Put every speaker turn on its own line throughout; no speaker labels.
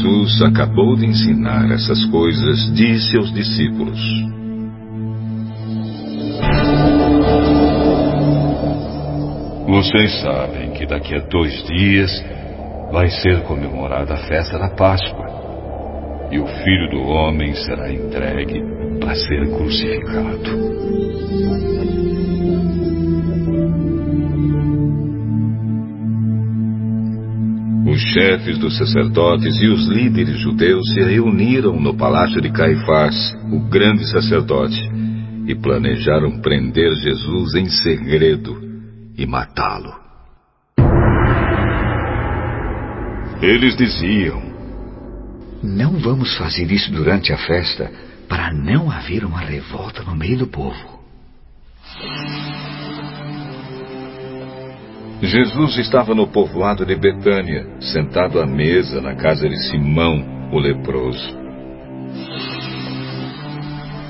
Jesus acabou de ensinar essas coisas, disse aos discípulos:
Vocês sabem que daqui a dois dias vai ser comemorada a festa da Páscoa. E o filho do homem será entregue para ser crucificado.
Os chefes dos sacerdotes e os líderes judeus se reuniram no palácio de Caifás, o grande sacerdote, e planejaram prender Jesus em segredo e matá-lo.
Eles diziam:
Não vamos fazer isso durante a festa para não haver uma revolta no meio do povo.
Jesus estava no povoado de Betânia, sentado à mesa na casa de Simão, o leproso.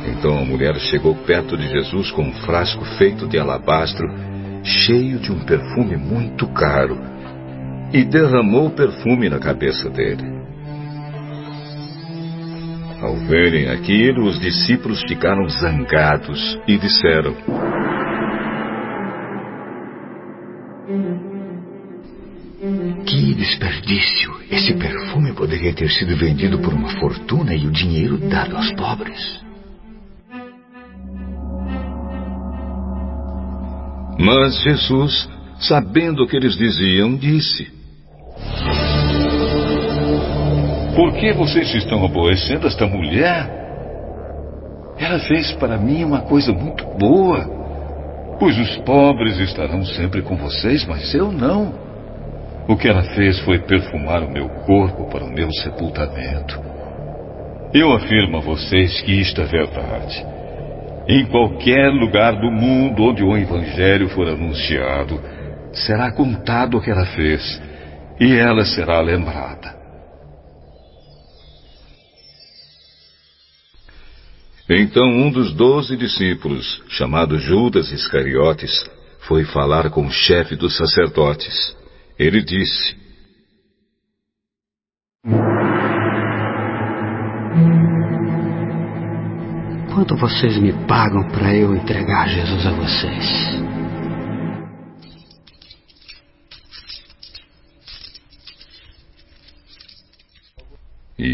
Então a mulher chegou perto de Jesus com um frasco feito de alabastro, cheio de um perfume muito caro, e derramou o perfume na cabeça dele. Ao verem aquilo, os discípulos ficaram zangados e disseram:
Que desperdício! Esse perfume poderia ter sido vendido por uma fortuna e o dinheiro dado aos pobres.
Mas Jesus, sabendo o que eles diziam, disse:
Por que vocês estão aborrecendo esta mulher? Ela fez para mim uma coisa muito boa. Pois os pobres estarão sempre com vocês, mas eu não. O que ela fez foi perfumar o meu corpo para o meu sepultamento. Eu afirmo a vocês que isto é verdade. Em qualquer lugar do mundo onde o Evangelho for anunciado, será contado o que ela fez e ela será lembrada.
Então um dos doze discípulos, chamado Judas Iscariotes, foi falar com o chefe dos sacerdotes. Ele disse:
Quanto vocês me pagam para eu entregar Jesus a vocês?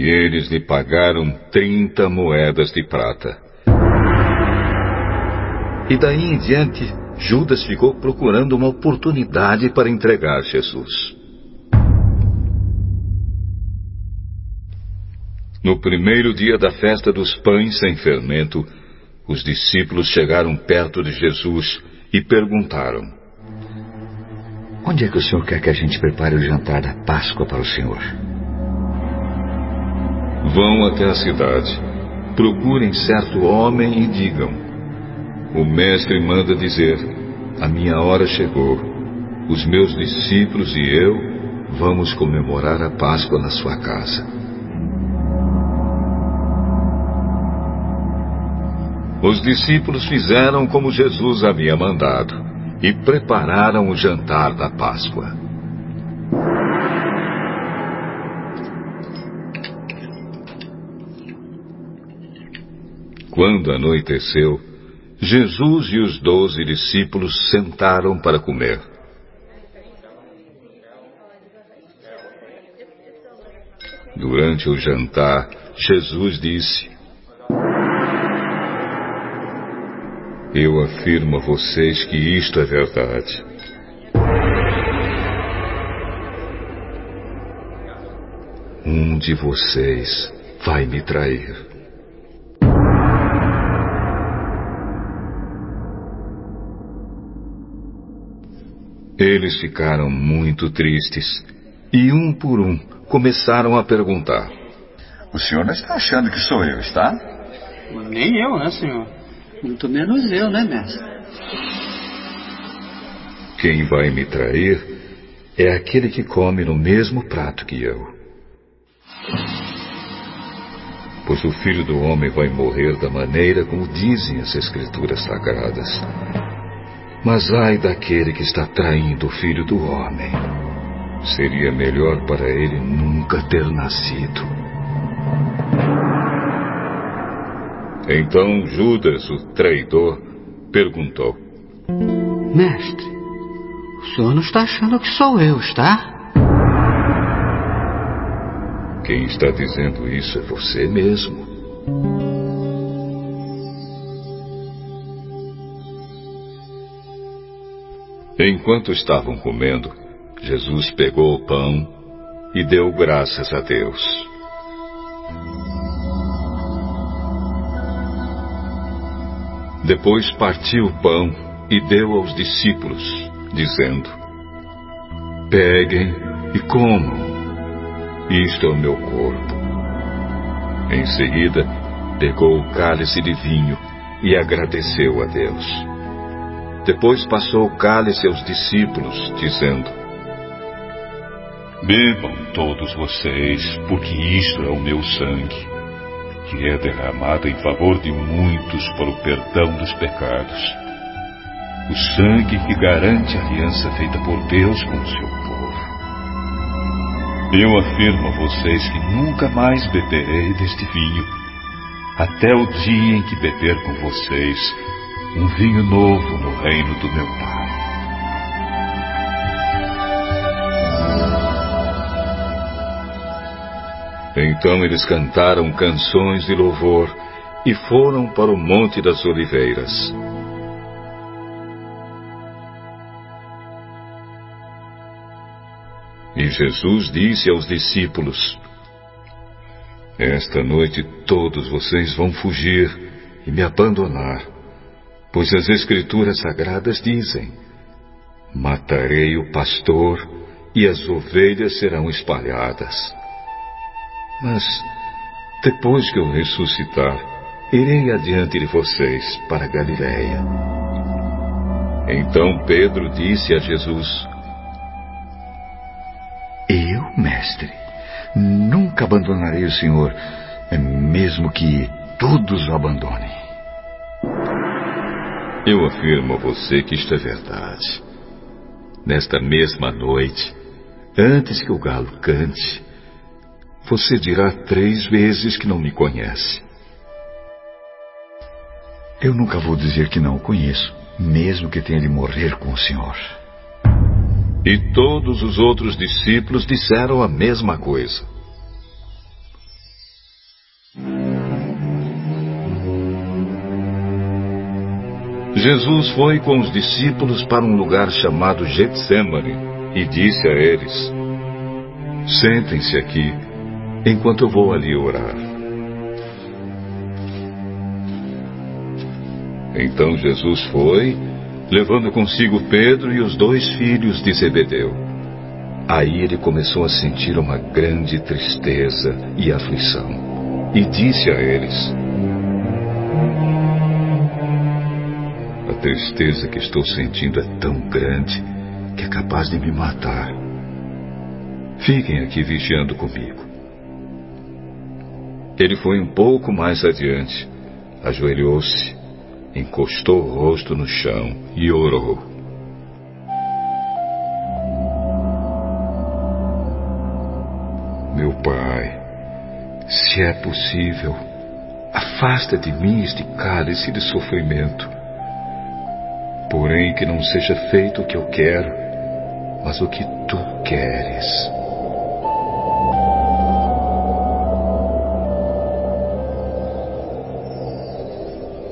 E eles lhe pagaram trinta moedas de prata. E daí em diante, Judas ficou procurando uma oportunidade para entregar Jesus. No primeiro dia da festa dos pães sem fermento, os discípulos chegaram perto de Jesus e perguntaram:
Onde é que o Senhor quer que a gente prepare o jantar da Páscoa para o Senhor?
Vão até a cidade, procurem certo homem e digam: O Mestre manda dizer: A minha hora chegou. Os meus discípulos e eu vamos comemorar a Páscoa na sua casa. Os discípulos fizeram como Jesus havia mandado e prepararam o jantar da Páscoa. Quando anoiteceu, Jesus e os doze discípulos sentaram para comer. Durante o jantar, Jesus disse: Eu afirmo a vocês que isto é verdade. Um de vocês vai me trair. Eles ficaram muito tristes e, um por um, começaram a perguntar:
O senhor não está achando que sou eu, está?
Nem eu, né, senhor? Muito menos eu, né, mestre?
Quem vai me trair é aquele que come no mesmo prato que eu. Pois o filho do homem vai morrer da maneira como dizem as Escrituras Sagradas. Mas ai daquele que está traindo o filho do homem. Seria melhor para ele nunca
nunca ter nascido.
Então Judas, o traidor, perguntou:
Mestre, o senhor não está achando que sou eu, está?
Quem está dizendo isso é você mesmo. Enquanto estavam comendo, Jesus pegou o pão e deu graças a Deus. Depois partiu o pão e deu aos discípulos, dizendo: Peguem e comam. Isto é o meu corpo. Em seguida, pegou o cálice de vinho e agradeceu a Deus. Depois passou o cálice aos discípulos, dizendo:
Bebam todos vocês, porque isto é o meu sangue, que é derramado em favor de muitos para o perdão dos pecados. O sangue que garante a aliança feita por Deus com o seu povo. Eu afirmo a vocês que nunca mais beberei deste vinho, até o dia em que beber com vocês um vinho novo no reino do meu Pai.
Então eles cantaram canções de louvor e foram para o Monte das Oliveiras. E Jesus disse aos discípulos: Esta noite todos vocês vão fugir e me abandonar, pois as Escrituras Sagradas dizem: Matarei o pastor e as ovelhas serão espalhadas. Mas, depois que eu ressuscitar, irei adiante de vocês para Galiléia. Então Pedro disse a Jesus:
Eu, mestre, nunca abandonarei o Senhor, mesmo que todos o abandonem.
Eu afirmo a você que isto é verdade. Nesta mesma noite, antes que o galo cante, você dirá três vezes que não me conhece.
Eu nunca vou dizer que não o conheço, mesmo que tenha de morrer com o Senhor.
E todos os outros discípulos disseram a mesma coisa. Jesus foi com os discípulos para um lugar chamado Getsemane e disse a eles: Sentem-se aqui, enquanto eu vou ali orar. Então Jesus foi, levando consigo Pedro e os dois filhos de Zebedeu. Aí ele começou a sentir uma grande tristeza e aflição, e disse a eles: tristeza que estou sentindo é tão grande que é capaz de me matar. Fiquem aqui vigiando comigo. Ele foi um pouco mais adiante, ajoelhou-se, encostou o rosto no chão e orou. Meu Pai, se é possível, afasta de mim este cálice de sofrimento. Porém, que não seja feito o que eu quero, mas o que tu queres.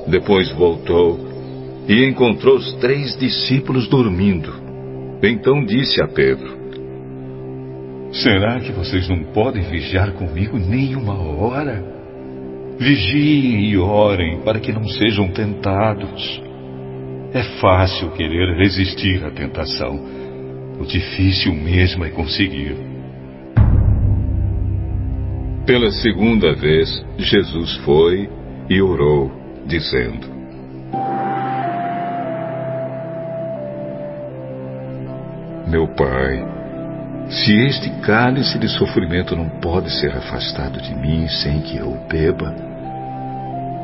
Depois voltou e encontrou os três discípulos dormindo. Então disse a Pedro:
Será que vocês não podem vigiar comigo nem uma hora? Vigiem e orem para que não sejam tentados. É fácil querer resistir à tentação. O difícil mesmo é conseguir.
Pela segunda vez, Jesus foi e orou, dizendo: Meu Pai, se este cálice de sofrimento não pode ser afastado de mim sem que eu beba,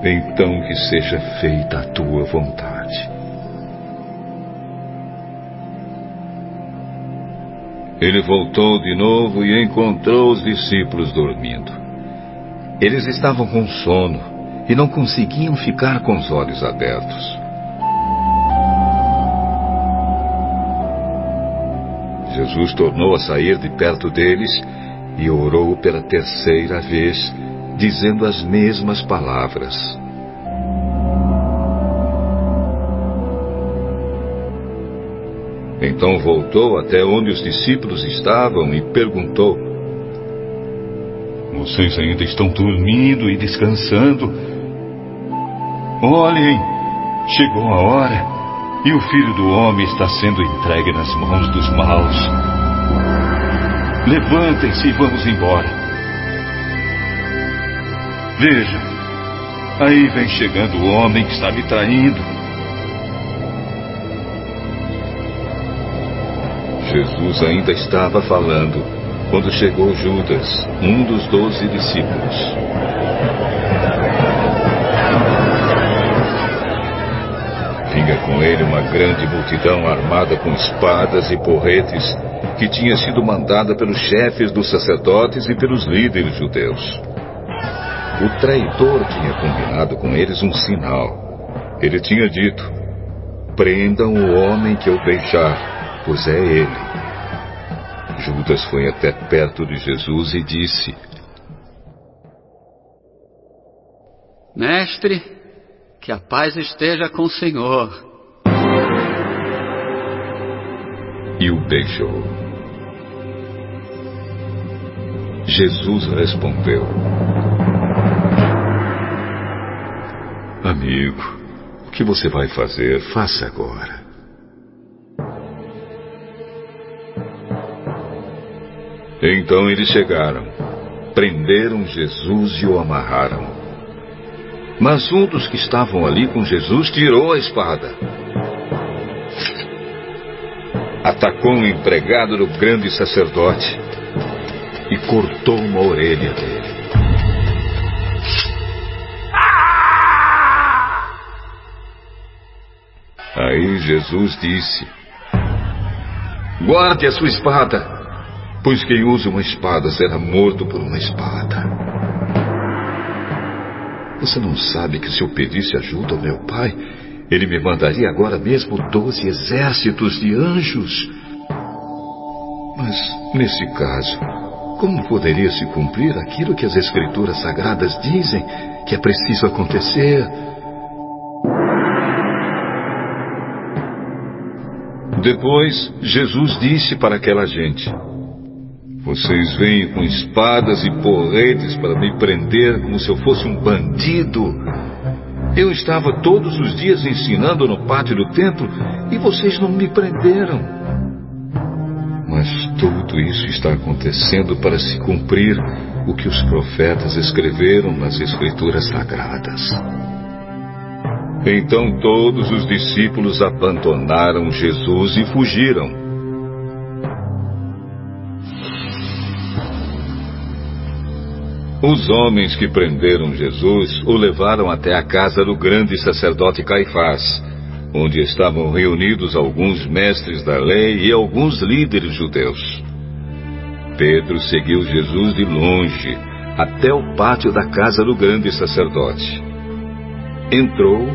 então que seja feita a tua vontade. Ele voltou de novo e encontrou os discípulos dormindo. Eles estavam com sono e não conseguiam ficar com os olhos abertos. Jesus tornou a sair de perto deles e orou pela terceira vez, dizendo as mesmas palavras. Então voltou até onde os discípulos estavam e perguntou:
Vocês ainda estão dormindo e descansando? Olhem, chegou a hora e o filho do homem está sendo entregue nas mãos dos maus. Levantem-se e vamos embora. Veja, aí vem chegando o homem que está me traindo.
Jesus ainda estava falando quando chegou Judas, um dos doze discípulos. Vinha com ele uma grande multidão armada com espadas e porretes, que tinha sido mandada pelos chefes dos sacerdotes e pelos líderes judeus. O traidor tinha combinado com eles um sinal. Ele tinha dito: Prendam o homem que eu beijar, pois é ele. Judas foi até perto de Jesus e disse:
Mestre, que a paz esteja com o Senhor.
E o beijou. Jesus respondeu: Amigo, o que você vai fazer? Faça agora. Então eles chegaram, prenderam Jesus e o amarraram. Mas um dos que estavam ali com Jesus tirou a espada. Atacou um empregado do grande sacerdote e cortou uma orelha dele. Aí Jesus disse: Guarde a sua espada, pois quem usa uma espada será morto por uma espada. Você não sabe que se eu pedisse ajuda ao meu pai, ele me mandaria agora mesmo doze exércitos de anjos? Mas, nesse caso, como poderia se cumprir aquilo que as Escrituras Sagradas dizem que é preciso acontecer? Depois, Jesus disse para aquela gente: vocês vêm com espadas e porretes para me prender como se eu fosse um bandido. Eu estava todos os dias ensinando no pátio do templo e vocês não me prenderam. Mas tudo isso está acontecendo para se cumprir o que os profetas escreveram nas Escrituras Sagradas. Então todos os discípulos abandonaram Jesus e fugiram. Os homens que prenderam Jesus o levaram até a casa do grande sacerdote Caifás, onde estavam reunidos alguns mestres da lei e alguns líderes judeus. Pedro seguiu Jesus de longe até o pátio da casa do grande sacerdote. Entrou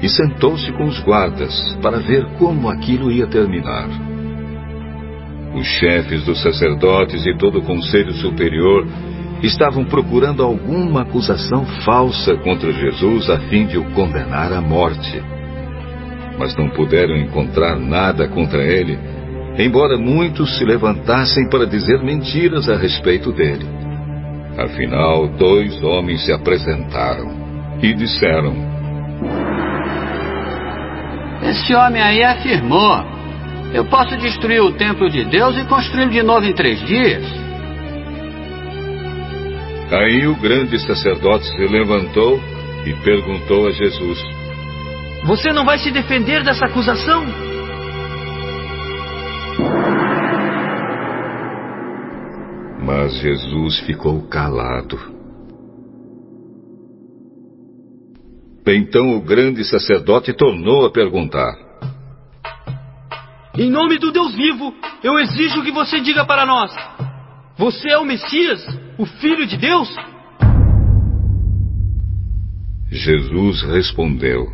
e sentou-se com os guardas para ver como aquilo ia terminar. Os chefes dos sacerdotes e todo o conselho superior estavam procurando alguma acusação falsa contra Jesus a fim de o condenar à morte. Mas não puderam encontrar nada contra ele, embora muitos se levantassem para dizer mentiras a respeito dele. Afinal, dois homens se apresentaram e disseram:
Esse homem aí afirmou: Eu posso destruir o templo de Deus e construí-lo de novo em três dias.
Aí o grande sacerdote se levantou e perguntou a Jesus:
Você não vai se defender dessa acusação?
Mas Jesus ficou calado. Então o grande sacerdote tornou a perguntar:
Em nome do Deus vivo, eu exijo que você diga para nós: Você é o Messias, o Filho de Deus?
Jesus respondeu: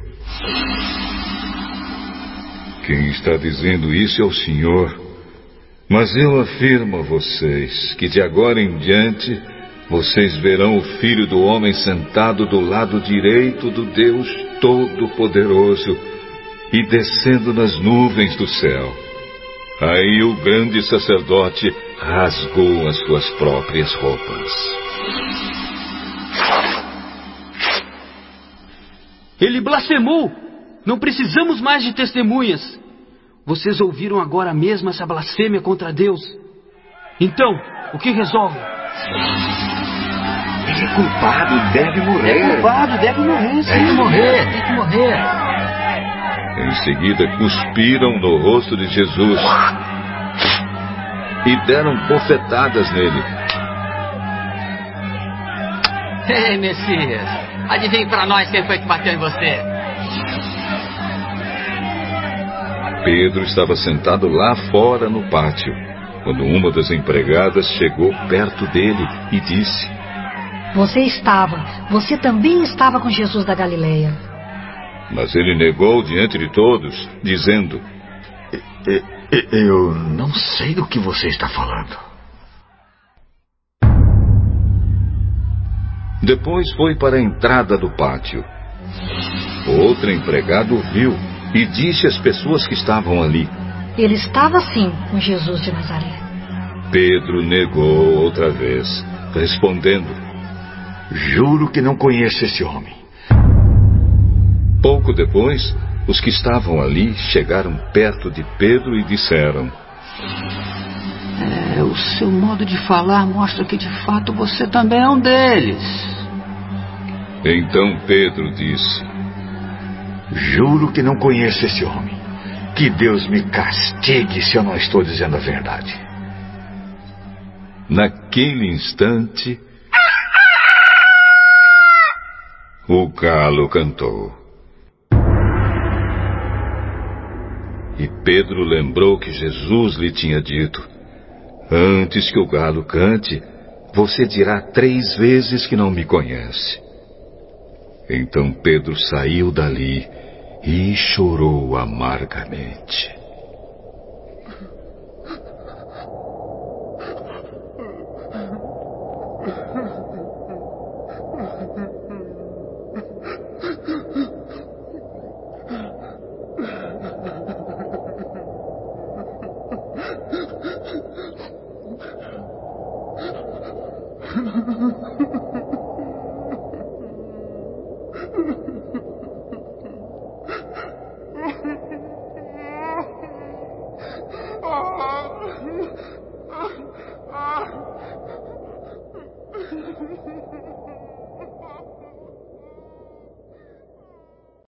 Quem está dizendo isso é o Senhor. Mas eu afirmo a vocês que de agora em diante vocês verão o Filho do Homem sentado do lado direito do Deus Todo-Poderoso e descendo nas nuvens do céu. Aí o grande sacerdote rasgou as suas próprias roupas.
Ele blasfemou! Não precisamos mais de testemunhas. Vocês ouviram agora mesmo essa blasfêmia contra Deus. Então, o que resolve?
Ele é culpado, deve morrer.
É culpado, deve morrer, sim.
Tem que morrer, tem que morrer.
Em seguida, cuspiram no rosto de Jesus e deram bofetadas nele.
Ei, Messias, adivinhe para nós quem foi que bateu em você.
Pedro estava sentado lá fora no pátio, quando uma das empregadas chegou perto dele e disse:
Você estava, você também estava com Jesus da Galileia.
Mas ele negou diante de todos, dizendo:
Eu não sei do que você está falando.
Depois foi para a entrada do pátio. Outro empregado o viu e disse às pessoas que estavam ali.
Ele estava sim com Jesus de Nazaré.
Pedro negou outra vez, respondendo:
Juro que não conheço esse homem.
Pouco depois, os que estavam ali chegaram perto de Pedro e disseram:
É, o seu modo de falar mostra que de fato você também é um deles.
Então Pedro disse:
Juro que não conheço esse homem. Que Deus me castigue se eu não estou dizendo a verdade.
Naquele instante, o galo cantou. E Pedro lembrou que Jesus lhe tinha dito: Antes que o galo cante, você dirá três vezes que não me conhece. Então Pedro saiu dali e chorou amargamente.